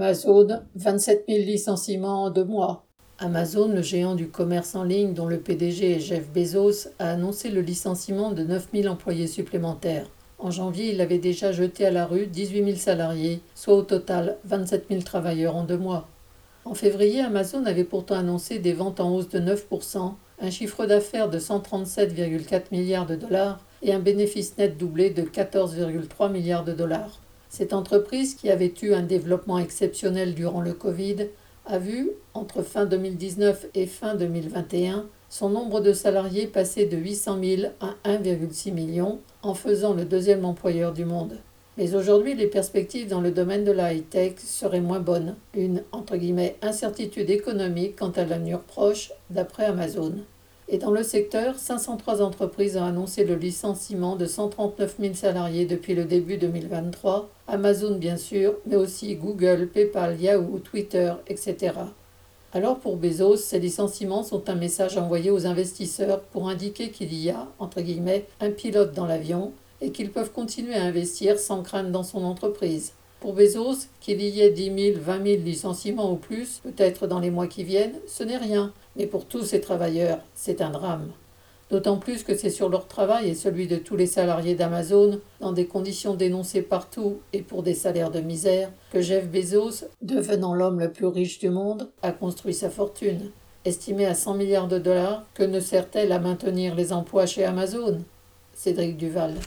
Amazon, 27 000 licenciements en deux mois. Amazon, le géant du commerce en ligne dont le PDG est Jeff Bezos, a annoncé le licenciement de 9 000 employés supplémentaires. En janvier, il avait déjà jeté à la rue 18 000 salariés, soit au total 27 000 travailleurs en deux mois. En février, Amazon avait pourtant annoncé des ventes en hausse de 9%, un chiffre d'affaires de 137,4 milliards de dollars et un bénéfice net doublé de 14,3 milliards de dollars. Cette entreprise, qui avait eu un développement exceptionnel durant le Covid, a vu, entre fin 2019 et fin 2021, son nombre de salariés passer de 800 000 à 1,6 million, en faisant le deuxième employeur du monde. Mais aujourd'hui, les perspectives dans le domaine de la high-tech seraient moins bonnes. Une, incertitude économique quant à l'avenir proche, d'après Amazon. Et dans le secteur, 503 entreprises ont annoncé le licenciement de 139 000 salariés depuis le début 2023, Amazon bien sûr, mais aussi Google, PayPal, Yahoo, Twitter, etc. Alors pour Bezos, ces licenciements sont un message envoyé aux investisseurs pour indiquer qu'il y a, entre guillemets, un pilote dans l'avion et qu'ils peuvent continuer à investir sans crainte dans son entreprise. Pour Bezos, qu'il y ait 10 000, 20 000 licenciements ou plus, peut-être dans les mois qui viennent, ce n'est rien. Mais pour tous ces travailleurs, c'est un drame. D'autant plus que c'est sur leur travail et celui de tous les salariés d'Amazon, dans des conditions dénoncées partout et pour des salaires de misère, que Jeff Bezos, devenant l'homme le plus riche du monde, a construit sa fortune. Estimée à 100 milliards de dollars, que ne sert-elle à maintenir les emplois chez Amazon? Cédric Duval.